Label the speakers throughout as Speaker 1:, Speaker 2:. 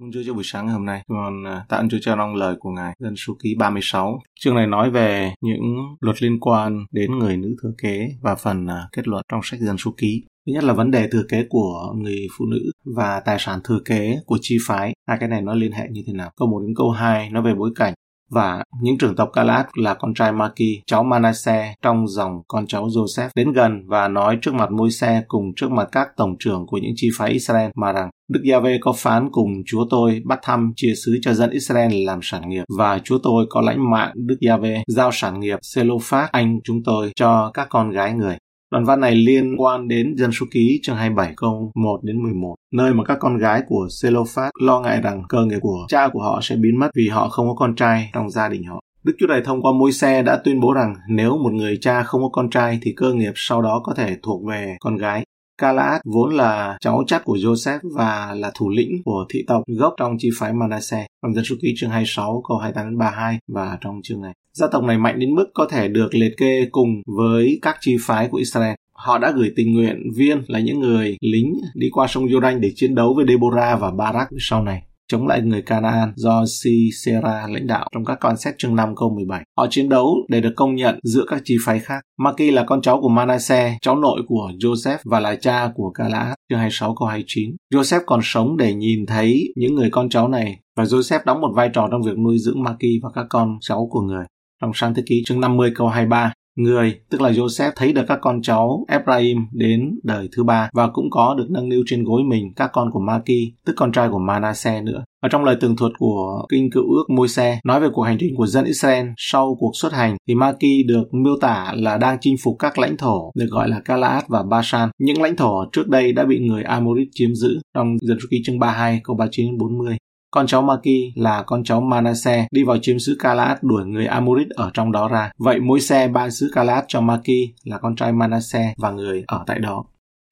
Speaker 1: Ơn Chúa cho buổi sáng ngày hôm nay. Còn à, tạ ơn Chúa cho long lời của Ngài. Dân số ký 36. Chương này nói về những luật liên quan đến người nữ thừa kế và phần à, kết luận trong sách dân số ký. Thứ nhất là vấn đề thừa kế của người phụ nữ và tài sản thừa kế của chi phái. Hai cái này nó liên hệ như thế nào? Câu 1 đến câu 2 nói về bối cảnh và những trưởng tộc Galat là con trai Maki, cháu Manasseh trong dòng con cháu Joseph đến gần và nói trước mặt Môi-se cùng trước mặt các tổng trưởng của những chi phái Israel mà rằng Đức Giave có phán cùng Chúa tôi bắt thăm chia sứ cho dân Israel làm sản nghiệp và Chúa tôi có lãnh mạng Đức Giave giao sản nghiệp Selophat anh chúng tôi cho các con gái người. Đoạn văn này liên quan đến dân số ký chương 27 câu 1 đến 11, nơi mà các con gái của Selophat lo ngại rằng cơ nghiệp của cha của họ sẽ biến mất vì họ không có con trai trong gia đình họ. Đức Chúa Trời thông qua môi xe đã tuyên bố rằng nếu một người cha không có con trai thì cơ nghiệp sau đó có thể thuộc về con gái. Galaad vốn là cháu chắt của Joseph và là thủ lĩnh của thị tộc gốc trong chi phái Manasseh. Trong dân số ký chương 26 câu 28 đến 32 và trong chương này. Gia tộc này mạnh đến mức có thể được liệt kê cùng với các chi phái của Israel. Họ đã gửi tình nguyện viên là những người lính đi qua sông Jordan để chiến đấu với Deborah và Barak sau này chống lại người Canaan do Sisera lãnh đạo trong các con xét chương 5 câu 17. Họ chiến đấu để được công nhận giữa các chi phái khác. Maki là con cháu của Manasseh, cháu nội của Joseph và là cha của Galaad, chương 26 câu 29. Joseph còn sống để nhìn thấy những người con cháu này và Joseph đóng một vai trò trong việc nuôi dưỡng Maki và các con cháu của người. Trong sáng thế ký chương 50 câu 23, người, tức là Joseph thấy được các con cháu Ephraim đến đời thứ ba và cũng có được nâng niu trên gối mình các con của Maki, tức con trai của Manasseh nữa. Ở trong lời tường thuật của Kinh Cựu Ước Môi-se nói về cuộc hành trình của dân Israel sau cuộc xuất hành thì Maki được miêu tả là đang chinh phục các lãnh thổ được gọi là Galaad và Bashan. Những lãnh thổ trước đây đã bị người Amorit chiếm giữ trong dân ký chương 32 câu 39 đến 40. Con cháu Maki là con cháu Manasseh đi vào chiếm xứ Kalat đuổi người Amorit ở trong đó ra. Vậy mỗi xe ban xứ Kalat cho Maki là con trai Manasseh và người ở tại đó.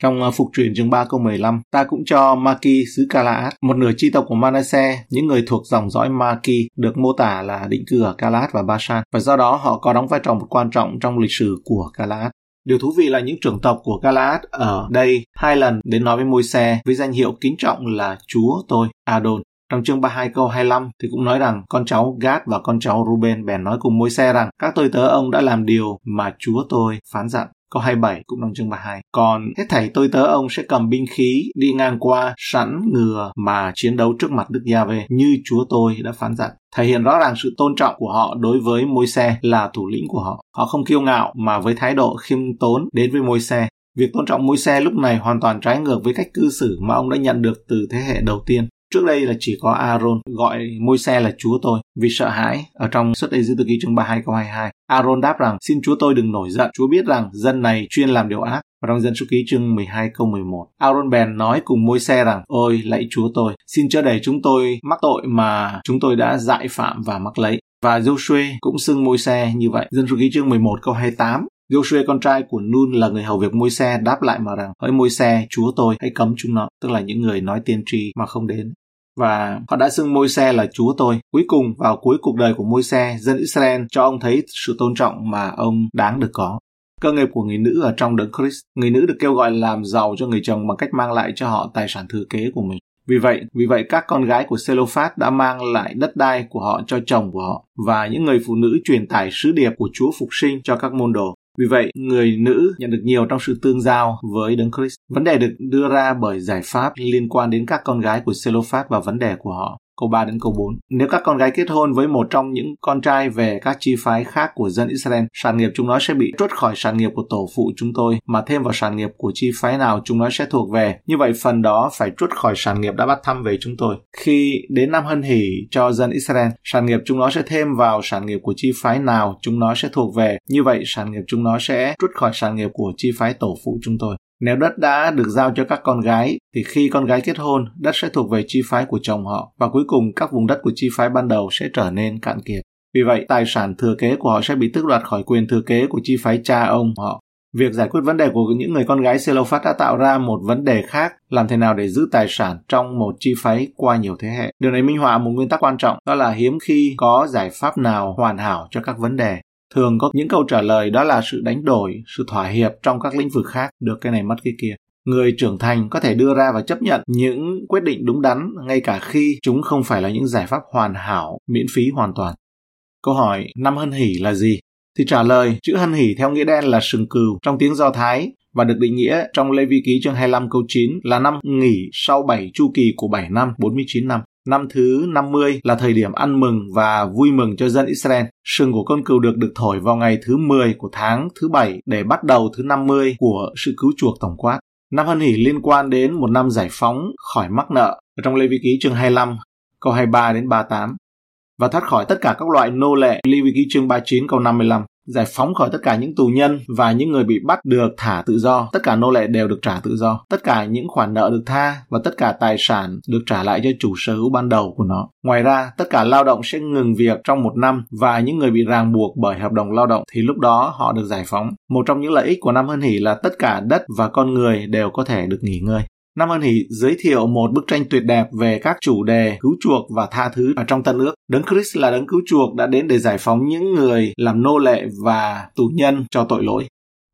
Speaker 1: Trong à, Phục truyền chương 3 câu 15, ta cũng cho Maki xứ Kalaat, một nửa chi tộc của Manasseh, những người thuộc dòng dõi Maki được mô tả là định cư ở Kalaat và Bashan, và do đó họ có đóng vai trò một quan trọng trong lịch sử của Kalaat. Điều thú vị là những trưởng tộc của Galaad ở đây hai lần đến nói với môi xe với danh hiệu kính trọng là Chúa tôi, Adon. Trong chương 32 câu 25 thì cũng nói rằng con cháu Gad và con cháu Ruben bèn nói cùng môi xe rằng, các tôi tớ ông đã làm điều mà chúa tôi phán dặn. Câu 27 cũng trong chương 32. Còn hết thảy tôi tớ ông sẽ cầm binh khí đi ngang qua sẵn ngừa mà chiến đấu trước mặt Đức Gia-vê như Chúa tôi đã phán dặn. Thể hiện rõ ràng sự tôn trọng của họ đối với môi xe là thủ lĩnh của họ. Họ không kiêu ngạo mà với thái độ khiêm tốn đến với môi xe. Việc tôn trọng môi xe lúc này hoàn toàn trái ngược với cách cư xử mà ông đã nhận được từ thế hệ đầu tiên. Trước đây là chỉ có Aaron gọi môi xe là chúa tôi vì sợ hãi ở trong xuất Ê Tư Ký chương 32 câu 22. Aaron đáp rằng xin chúa tôi đừng nổi giận, chúa biết rằng dân này chuyên làm điều ác. Và trong dân số ký chương 12 câu 11, Aaron bèn nói cùng môi xe rằng, ôi lạy chúa tôi, xin cho để chúng tôi mắc tội mà chúng tôi đã dại phạm và mắc lấy. Và Joshua cũng xưng môi xe như vậy. Dân số ký chương 11 câu 28, Joshua con trai của Nun là người hầu việc môi xe đáp lại mà rằng hỡi môi xe chúa tôi hãy cấm chúng nó tức là những người nói tiên tri mà không đến và họ đã xưng môi xe là chúa tôi. Cuối cùng vào cuối cuộc đời của môi xe, dân Israel cho ông thấy sự tôn trọng mà ông đáng được có. Cơ nghiệp của người nữ ở trong đấng Christ, người nữ được kêu gọi làm giàu cho người chồng bằng cách mang lại cho họ tài sản thừa kế của mình. Vì vậy, vì vậy các con gái của Selophat đã mang lại đất đai của họ cho chồng của họ và những người phụ nữ truyền tải sứ điệp của Chúa phục sinh cho các môn đồ. Vì vậy, người nữ nhận được nhiều trong sự tương giao với Đấng Christ. Vấn đề được đưa ra bởi giải pháp liên quan đến các con gái của Selophat và vấn đề của họ câu 3 đến câu 4. Nếu các con gái kết hôn với một trong những con trai về các chi phái khác của dân Israel, sản nghiệp chúng nó sẽ bị trút khỏi sản nghiệp của tổ phụ chúng tôi, mà thêm vào sản nghiệp của chi phái nào chúng nó sẽ thuộc về. Như vậy phần đó phải trút khỏi sản nghiệp đã bắt thăm về chúng tôi. Khi đến năm hân hỷ cho dân Israel, sản nghiệp chúng nó sẽ thêm vào sản nghiệp của chi phái nào chúng nó sẽ thuộc về. Như vậy sản nghiệp chúng nó sẽ trút khỏi sản nghiệp của chi phái tổ phụ chúng tôi. Nếu đất đã được giao cho các con gái, thì khi con gái kết hôn, đất sẽ thuộc về chi phái của chồng họ, và cuối cùng các vùng đất của chi phái ban đầu sẽ trở nên cạn kiệt. Vì vậy, tài sản thừa kế của họ sẽ bị tước đoạt khỏi quyền thừa kế của chi phái cha ông họ. Việc giải quyết vấn đề của những người con gái Selophat đã tạo ra một vấn đề khác, làm thế nào để giữ tài sản trong một chi phái qua nhiều thế hệ. Điều này minh họa một nguyên tắc quan trọng, đó là hiếm khi có giải pháp nào hoàn hảo cho các vấn đề thường có những câu trả lời đó là sự đánh đổi, sự thỏa hiệp trong các lĩnh vực khác, được cái này mất cái kia. người trưởng thành có thể đưa ra và chấp nhận những quyết định đúng đắn ngay cả khi chúng không phải là những giải pháp hoàn hảo, miễn phí hoàn toàn. Câu hỏi năm hân hỉ là gì? Thì trả lời, chữ hân hỉ theo nghĩa đen là sừng cừu trong tiếng Do Thái và được định nghĩa trong Lê Vi Ký chương 25 câu 9 là năm nghỉ sau 7 chu kỳ của 7 năm, 49 năm. Năm thứ 50 là thời điểm ăn mừng và vui mừng cho dân Israel. Sừng của con cừu được được thổi vào ngày thứ 10 của tháng thứ 7 để bắt đầu thứ 50 của sự cứu chuộc tổng quát. Năm hân hỷ liên quan đến một năm giải phóng khỏi mắc nợ trong Lê Vi Ký chương 25 câu 23 đến 38 và thoát khỏi tất cả các loại nô lệ Lê Vi Ký chương 39 câu 55 giải phóng khỏi tất cả những tù nhân và những người bị bắt được thả tự do. Tất cả nô lệ đều được trả tự do. Tất cả những khoản nợ được tha và tất cả tài sản được trả lại cho chủ sở hữu ban đầu của nó. Ngoài ra, tất cả lao động sẽ ngừng việc trong một năm và những người bị ràng buộc bởi hợp đồng lao động thì lúc đó họ được giải phóng. Một trong những lợi ích của năm hân hỷ là tất cả đất và con người đều có thể được nghỉ ngơi. Nam ơn Hỷ giới thiệu một bức tranh tuyệt đẹp về các chủ đề cứu chuộc và tha thứ ở trong Tân ước. Đấng Christ là đấng cứu chuộc đã đến để giải phóng những người làm nô lệ và tù nhân cho tội lỗi.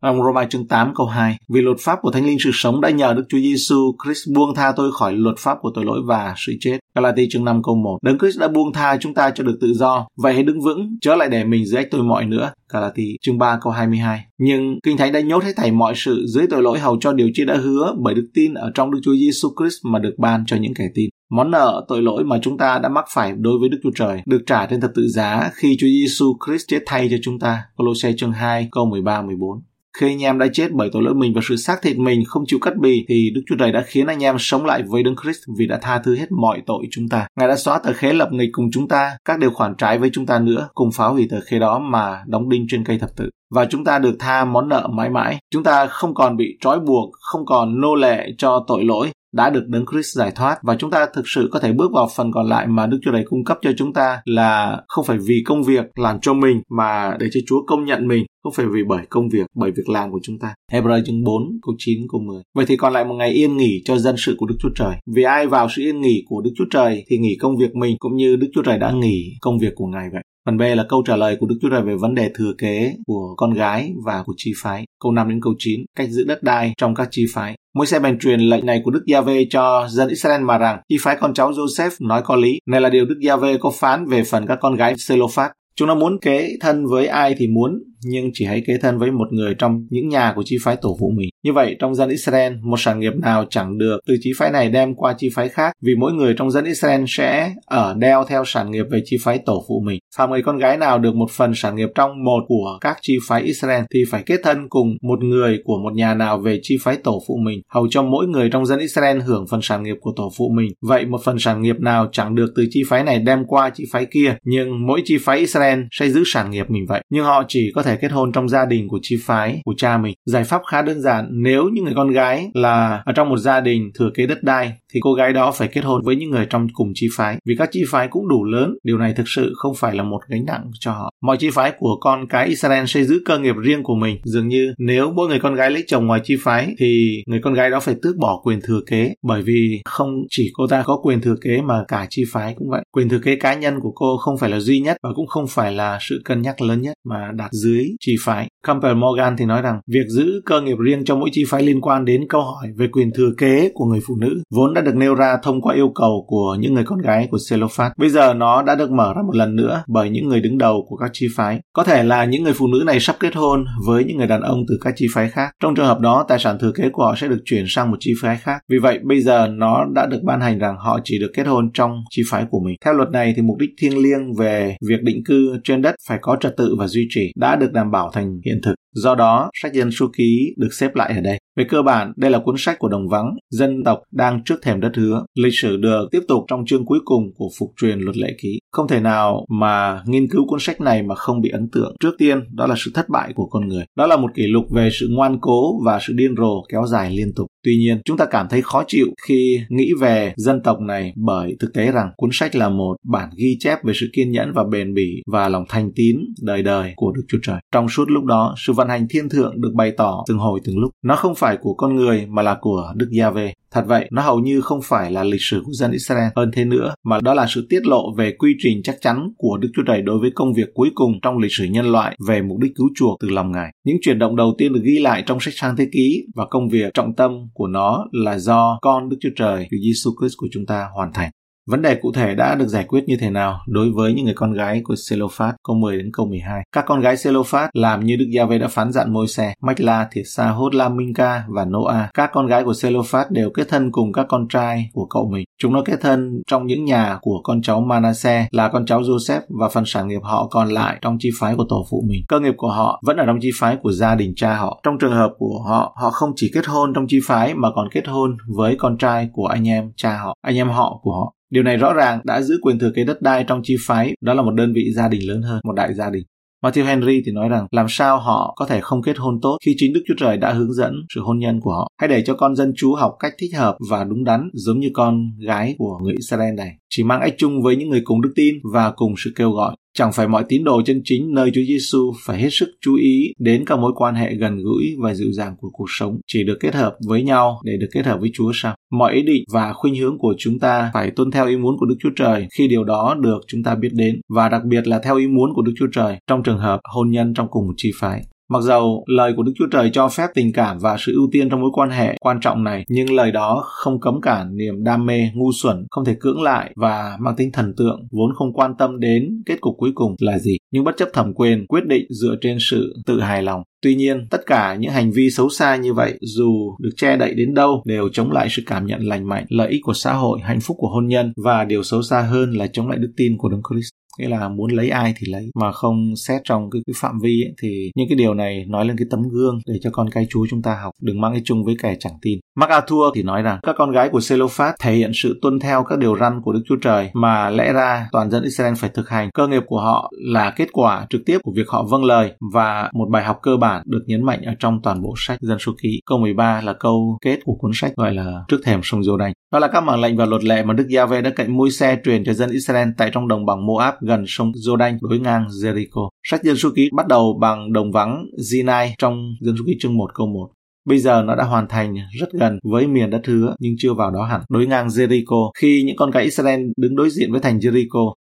Speaker 1: Trong Roma chương 8 câu 2, vì luật pháp của Thánh Linh sự sống đã nhờ Đức Chúa Giêsu Christ buông tha tôi khỏi luật pháp của tội lỗi và sự chết. Galati chương 5 câu 1, Đấng Christ đã buông tha chúng ta cho được tự do, vậy hãy đứng vững, chớ lại để mình dưới ách tôi mọi nữa. Galati chương 3 câu 22. Nhưng Kinh Thánh đã nhốt hết thảy mọi sự dưới tội lỗi hầu cho điều chi đã hứa bởi đức tin ở trong Đức Chúa Giêsu Christ mà được ban cho những kẻ tin. Món nợ tội lỗi mà chúng ta đã mắc phải đối với Đức Chúa Trời được trả trên thập tự giá khi Chúa Giêsu Christ chết thay cho chúng ta. Colosse chương 2 câu 13 14. Khi anh em đã chết bởi tội lỗi mình và sự xác thịt mình không chịu cắt bì thì Đức Chúa Trời đã khiến anh em sống lại với Đấng Christ vì đã tha thứ hết mọi tội chúng ta. Ngài đã xóa tờ khế lập nghịch cùng chúng ta, các điều khoản trái với chúng ta nữa, cùng phá hủy tờ khế đó mà đóng đinh trên cây thập tự. Và chúng ta được tha món nợ mãi mãi. Chúng ta không còn bị trói buộc, không còn nô lệ cho tội lỗi, đã được Đấng Christ giải thoát và chúng ta thực sự có thể bước vào phần còn lại mà Đức Chúa Trời cung cấp cho chúng ta là không phải vì công việc làm cho mình mà để cho Chúa công nhận mình, không phải vì bởi công việc, bởi việc làm của chúng ta. Hebrew chương 4 câu 9 câu 10. Vậy thì còn lại một ngày yên nghỉ cho dân sự của Đức Chúa Trời. Vì ai vào sự yên nghỉ của Đức Chúa Trời thì nghỉ công việc mình cũng như Đức Chúa Trời đã nghỉ công việc của Ngài vậy. Phần B là câu trả lời của Đức Chúa Trời về vấn đề thừa kế của con gái và của chi phái. Câu 5 đến câu 9, cách giữ đất đai trong các chi phái. Môi xe bèn truyền lệnh này của Đức Giave cho dân Israel mà rằng chi phái con cháu Joseph nói có lý. Này là điều Đức Giave có phán về phần các con gái Selophat. Chúng nó muốn kế thân với ai thì muốn, nhưng chỉ hãy kế thân với một người trong những nhà của chi phái tổ phụ mình. Như vậy, trong dân Israel, một sản nghiệp nào chẳng được từ chi phái này đem qua chi phái khác, vì mỗi người trong dân Israel sẽ ở đeo theo sản nghiệp về chi phái tổ phụ mình. Phạm người con gái nào được một phần sản nghiệp trong một của các chi phái Israel thì phải kết thân cùng một người của một nhà nào về chi phái tổ phụ mình, hầu cho mỗi người trong dân Israel hưởng phần sản nghiệp của tổ phụ mình. Vậy một phần sản nghiệp nào chẳng được từ chi phái này đem qua chi phái kia, nhưng mỗi chi phái Israel sẽ giữ sản nghiệp mình vậy. Nhưng họ chỉ có thể kết hôn trong gia đình của chi phái của cha mình. Giải pháp khá đơn giản, nếu những người con gái là ở trong một gia đình thừa kế đất đai thì cô gái đó phải kết hôn với những người trong cùng chi phái. Vì các chi phái cũng đủ lớn điều này thực sự không phải là một gánh nặng cho họ. Mọi chi phái của con cái Israel sẽ giữ cơ nghiệp riêng của mình. Dường như nếu mỗi người con gái lấy chồng ngoài chi phái thì người con gái đó phải tước bỏ quyền thừa kế. Bởi vì không chỉ cô ta có quyền thừa kế mà cả chi phái cũng vậy. Quyền thừa kế cá nhân của cô không phải là duy nhất và cũng không phải là sự cân nhắc lớn nhất mà đặt dưới chi phái Campbell Morgan thì nói rằng việc giữ cơ nghiệp riêng cho mỗi chi phái liên quan đến câu hỏi về quyền thừa kế của người phụ nữ vốn đã được nêu ra thông qua yêu cầu của những người con gái của Selofat. Bây giờ nó đã được mở ra một lần nữa bởi những người đứng đầu của các chi phái. Có thể là những người phụ nữ này sắp kết hôn với những người đàn ông từ các chi phái khác. Trong trường hợp đó, tài sản thừa kế của họ sẽ được chuyển sang một chi phái khác. Vì vậy, bây giờ nó đã được ban hành rằng họ chỉ được kết hôn trong chi phái của mình. Theo luật này thì mục đích thiêng liêng về việc định cư trên đất phải có trật tự và duy trì, đã được đảm bảo thành hiện thực. Do đó, sách dân su ký được xếp lại ở đây. Về cơ bản, đây là cuốn sách của đồng vắng, dân tộc đang trước thềm đất hứa. Lịch sử được tiếp tục trong chương cuối cùng của phục truyền luật lệ ký. Không thể nào mà nghiên cứu cuốn sách này mà không bị ấn tượng. Trước tiên, đó là sự thất bại của con người. Đó là một kỷ lục về sự ngoan cố và sự điên rồ kéo dài liên tục. Tuy nhiên, chúng ta cảm thấy khó chịu khi nghĩ về dân tộc này bởi thực tế rằng cuốn sách là một bản ghi chép về sự kiên nhẫn và bền bỉ và lòng thành tín đời đời của Đức Chúa Trời. Trong suốt lúc đó, sự vận hành thiên thượng được bày tỏ từng hồi từng lúc. Nó không phải của con người mà là của Đức Gia-vê. Thật vậy, nó hầu như không phải là lịch sử của dân Israel hơn thế nữa, mà đó là sự tiết lộ về quy trình chắc chắn của Đức Chúa Trời đối với công việc cuối cùng trong lịch sử nhân loại về mục đích cứu chuộc từ lòng Ngài. Những chuyển động đầu tiên được ghi lại trong sách sang thế ký và công việc trọng tâm của nó là do con Đức Chúa Trời, Chúa Giêsu Christ của chúng ta hoàn thành. Vấn đề cụ thể đã được giải quyết như thế nào đối với những người con gái của Selophat câu 10 đến câu 12. Các con gái Selophat làm như Đức Giave đã phán dặn môi xe, Machla, Thiesa, Hotla, Minka và Noah. Các con gái của Selophat đều kết thân cùng các con trai của cậu mình. Chúng nó kết thân trong những nhà của con cháu Manasseh là con cháu Joseph và phần sản nghiệp họ còn lại trong chi phái của tổ phụ mình. Cơ nghiệp của họ vẫn ở trong chi phái của gia đình cha họ. Trong trường hợp của họ, họ không chỉ kết hôn trong chi phái mà còn kết hôn với con trai của anh em cha họ, anh em họ của họ. Điều này rõ ràng đã giữ quyền thừa kế đất đai trong chi phái, đó là một đơn vị gia đình lớn hơn, một đại gia đình. Matthew Henry thì nói rằng làm sao họ có thể không kết hôn tốt khi chính Đức Chúa Trời đã hướng dẫn sự hôn nhân của họ. Hãy để cho con dân chú học cách thích hợp và đúng đắn giống như con gái của người Israel này. Chỉ mang ách chung với những người cùng đức tin và cùng sự kêu gọi. Chẳng phải mọi tín đồ chân chính nơi Chúa Giêsu phải hết sức chú ý đến các mối quan hệ gần gũi và dịu dàng của cuộc sống, chỉ được kết hợp với nhau để được kết hợp với Chúa sao? Mọi ý định và khuynh hướng của chúng ta phải tuân theo ý muốn của Đức Chúa Trời khi điều đó được chúng ta biết đến, và đặc biệt là theo ý muốn của Đức Chúa Trời trong trường hợp hôn nhân trong cùng một chi phái. Mặc dầu lời của Đức Chúa Trời cho phép tình cảm và sự ưu tiên trong mối quan hệ quan trọng này, nhưng lời đó không cấm cản niềm đam mê ngu xuẩn, không thể cưỡng lại và mang tính thần tượng, vốn không quan tâm đến kết cục cuối cùng là gì, nhưng bất chấp thẩm quyền quyết định dựa trên sự tự hài lòng. Tuy nhiên, tất cả những hành vi xấu xa như vậy, dù được che đậy đến đâu, đều chống lại sự cảm nhận lành mạnh, lợi ích của xã hội, hạnh phúc của hôn nhân và điều xấu xa hơn là chống lại đức tin của Đấng Christ nghĩa là muốn lấy ai thì lấy mà không xét trong cái, cái phạm vi ấy, thì những cái điều này nói lên cái tấm gương để cho con cái chúa chúng ta học đừng mang cái chung với kẻ chẳng tin MacArthur thì nói rằng các con gái của Selophat thể hiện sự tuân theo các điều răn của Đức Chúa Trời mà lẽ ra toàn dân Israel phải thực hành. Cơ nghiệp của họ là kết quả trực tiếp của việc họ vâng lời và một bài học cơ bản được nhấn mạnh ở trong toàn bộ sách Dân số ký. Câu 13 là câu kết của cuốn sách gọi là trước thềm sông Giô Đanh. Đó là các mệnh lệnh và luật lệ mà Đức Giave đã cạnh môi xe truyền cho dân Israel tại trong đồng bằng Moab gần sông Jordan đối ngang Jericho. Sách Dân số ký bắt đầu bằng đồng vắng Sinai trong Dân số ký chương 1 câu 1. Bây giờ nó đã hoàn thành rất gần với miền đất hứa nhưng chưa vào đó hẳn. Đối ngang Jericho, khi những con cái Israel đứng đối diện với thành Jericho,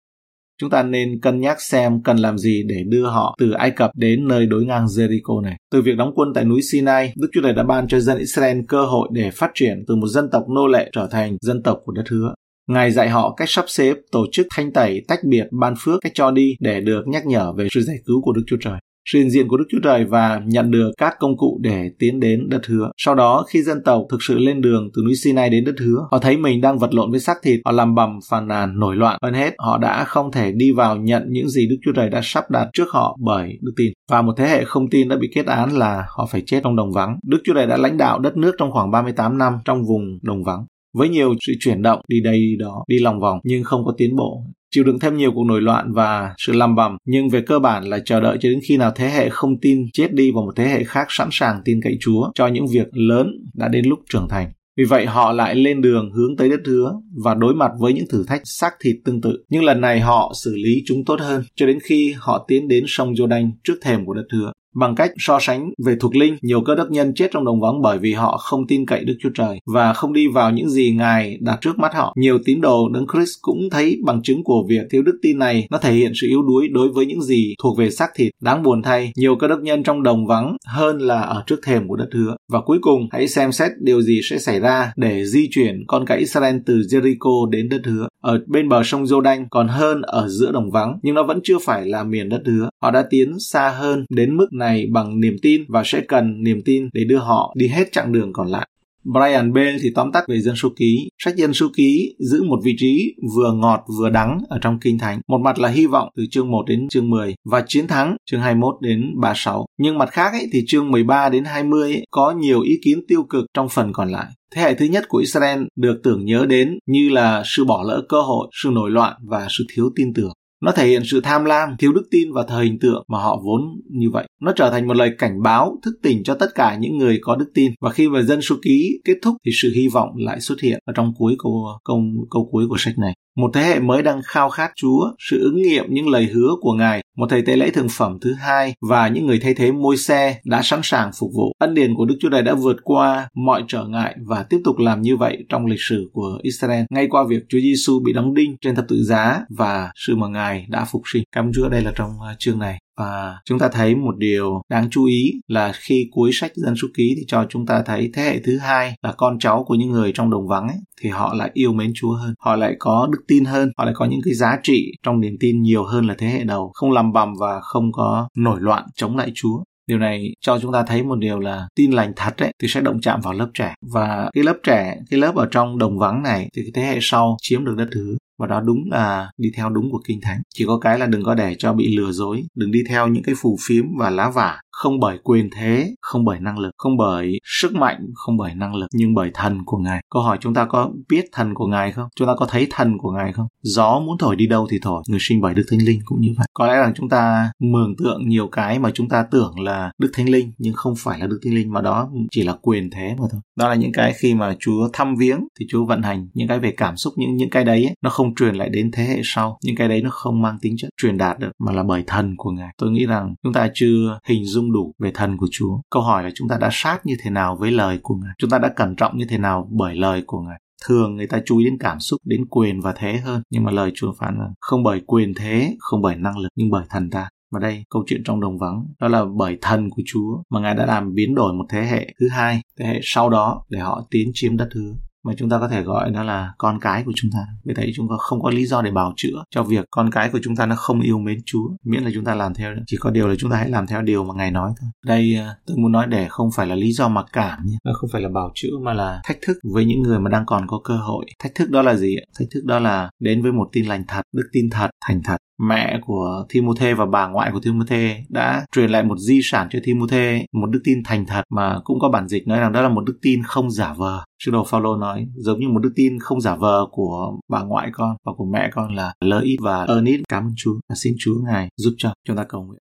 Speaker 1: chúng ta nên cân nhắc xem cần làm gì để đưa họ từ Ai Cập đến nơi đối ngang Jericho này. Từ việc đóng quân tại núi Sinai, Đức Chúa Trời đã ban cho dân Israel cơ hội để phát triển từ một dân tộc nô lệ trở thành dân tộc của đất hứa. Ngài dạy họ cách sắp xếp, tổ chức thanh tẩy, tách biệt, ban phước, cách cho đi để được nhắc nhở về sự giải cứu của Đức Chúa Trời sự hiện diện của Đức Chúa Trời và nhận được các công cụ để tiến đến đất hứa. Sau đó, khi dân tộc thực sự lên đường từ núi Sinai đến đất hứa, họ thấy mình đang vật lộn với xác thịt, họ làm bầm, phàn nàn, nổi loạn. Hơn hết, họ đã không thể đi vào nhận những gì Đức Chúa Trời đã sắp đặt trước họ bởi đức tin. Và một thế hệ không tin đã bị kết án là họ phải chết trong đồng vắng. Đức Chúa Trời đã lãnh đạo đất nước trong khoảng 38 năm trong vùng đồng vắng với nhiều sự chuyển động đi đây đi đó, đi lòng vòng nhưng không có tiến bộ chịu đựng thêm nhiều cuộc nổi loạn và sự làm bầm, nhưng về cơ bản là chờ đợi cho đến khi nào thế hệ không tin chết đi và một thế hệ khác sẵn sàng tin cậy Chúa cho những việc lớn đã đến lúc trưởng thành. Vì vậy họ lại lên đường hướng tới đất hứa và đối mặt với những thử thách xác thịt tương tự. Nhưng lần này họ xử lý chúng tốt hơn cho đến khi họ tiến đến sông Jordan trước thềm của đất hứa. Bằng cách so sánh về thuộc linh, nhiều cơ đốc nhân chết trong đồng vắng bởi vì họ không tin cậy Đức Chúa Trời và không đi vào những gì Ngài đặt trước mắt họ. Nhiều tín đồ Đấng Christ cũng thấy bằng chứng của việc thiếu đức tin này nó thể hiện sự yếu đuối đối với những gì thuộc về xác thịt. Đáng buồn thay, nhiều cơ đốc nhân trong đồng vắng hơn là ở trước thềm của đất hứa. Và cuối cùng, hãy xem xét điều gì sẽ xảy ra để di chuyển con cái Israel từ Jericho đến đất hứa. Ở bên bờ sông Jordan còn hơn ở giữa đồng vắng, nhưng nó vẫn chưa phải là miền đất hứa. Họ đã tiến xa hơn đến mức nào? Này bằng niềm tin và sẽ cần niềm tin để đưa họ đi hết chặng đường còn lại. Brian Bale thì tóm tắt về dân số ký. Sách dân số ký giữ một vị trí vừa ngọt vừa đắng ở trong kinh thánh. Một mặt là hy vọng từ chương 1 đến chương 10 và chiến thắng chương 21 đến 36. Nhưng mặt khác ấy, thì chương 13 đến 20 ấy, có nhiều ý kiến tiêu cực trong phần còn lại. Thế hệ thứ nhất của Israel được tưởng nhớ đến như là sự bỏ lỡ cơ hội, sự nổi loạn và sự thiếu tin tưởng. Nó thể hiện sự tham lam, thiếu đức tin và thờ hình tượng mà họ vốn như vậy. Nó trở thành một lời cảnh báo, thức tỉnh cho tất cả những người có đức tin. Và khi mà dân số ký kết thúc thì sự hy vọng lại xuất hiện ở trong cuối câu câu câu cuối của sách này. Một thế hệ mới đang khao khát Chúa, sự ứng nghiệm những lời hứa của Ngài, một thầy tế lễ thường phẩm thứ hai và những người thay thế môi xe đã sẵn sàng phục vụ. Ân điển của Đức Chúa Trời đã vượt qua mọi trở ngại và tiếp tục làm như vậy trong lịch sử của Israel, ngay qua việc Chúa Giêsu bị đóng đinh trên thập tự giá và sự mà Ngài đã phục sinh. Cảm ơn Chúa đây là trong à, chương này. Và chúng ta thấy một điều đáng chú ý là khi cuối sách dân số ký thì cho chúng ta thấy thế hệ thứ hai là con cháu của những người trong đồng vắng ấy, thì họ lại yêu mến Chúa hơn, họ lại có đức tin hơn, họ lại có những cái giá trị trong niềm tin nhiều hơn là thế hệ đầu, không làm bầm và không có nổi loạn chống lại Chúa. Điều này cho chúng ta thấy một điều là tin lành thật ấy thì sẽ động chạm vào lớp trẻ. Và cái lớp trẻ cái lớp ở trong đồng vắng này thì cái thế hệ sau chiếm được đất thứ và đó đúng là đi theo đúng của kinh thánh. Chỉ có cái là đừng có để cho bị lừa dối, đừng đi theo những cái phù phiếm và lá vả không bởi quyền thế không bởi năng lực không bởi sức mạnh không bởi năng lực nhưng bởi thần của ngài. Câu hỏi chúng ta có biết thần của ngài không? Chúng ta có thấy thần của ngài không? Gió muốn thổi đi đâu thì thổi người sinh bởi đức thánh linh cũng như vậy. Có lẽ rằng chúng ta mường tượng nhiều cái mà chúng ta tưởng là đức thánh linh nhưng không phải là đức thánh linh mà đó chỉ là quyền thế mà thôi. Đó là những cái khi mà chúa thăm viếng thì chúa vận hành những cái về cảm xúc những những cái đấy ấy, nó không truyền lại đến thế hệ sau. Những cái đấy nó không mang tính chất truyền đạt được mà là bởi thần của ngài. Tôi nghĩ rằng chúng ta chưa hình dung đủ về thần của chúa. Câu hỏi là chúng ta đã sát như thế nào với lời của ngài? Chúng ta đã cẩn trọng như thế nào bởi lời của ngài? Thường người ta chú ý đến cảm xúc, đến quyền và thế hơn, nhưng mà lời chúa phán là không bởi quyền thế, không bởi năng lực, nhưng bởi thần ta. Và đây, câu chuyện trong đồng vắng. Đó là bởi thần của chúa mà ngài đã làm biến đổi một thế hệ thứ hai, thế hệ sau đó để họ tiến chiếm đất hứa mà chúng ta có thể gọi nó là con cái của chúng ta. Vì thế chúng ta không có lý do để bào chữa cho việc con cái của chúng ta nó không yêu mến Chúa, miễn là chúng ta làm theo chỉ có điều là chúng ta hãy làm theo điều mà ngài nói thôi. Đây à, tôi muốn nói để không phải là lý do mặc cảm nhé nó không phải là bào chữa, mà là thách thức với những người mà đang còn có cơ hội. Thách thức đó là gì thách thức đó là đến với một tin lành thật, đức tin thật, thành thật mẹ của Timothy và bà ngoại của Timothy đã truyền lại một di sản cho Timothy, một đức tin thành thật mà cũng có bản dịch nói rằng đó là một đức tin không giả vờ. Sứ đồ Phaolô nói giống như một đức tin không giả vờ của bà ngoại con và của mẹ con là lợi ích và ơn ít cảm ơn Chúa và xin Chúa ngài giúp cho chúng ta cầu nguyện.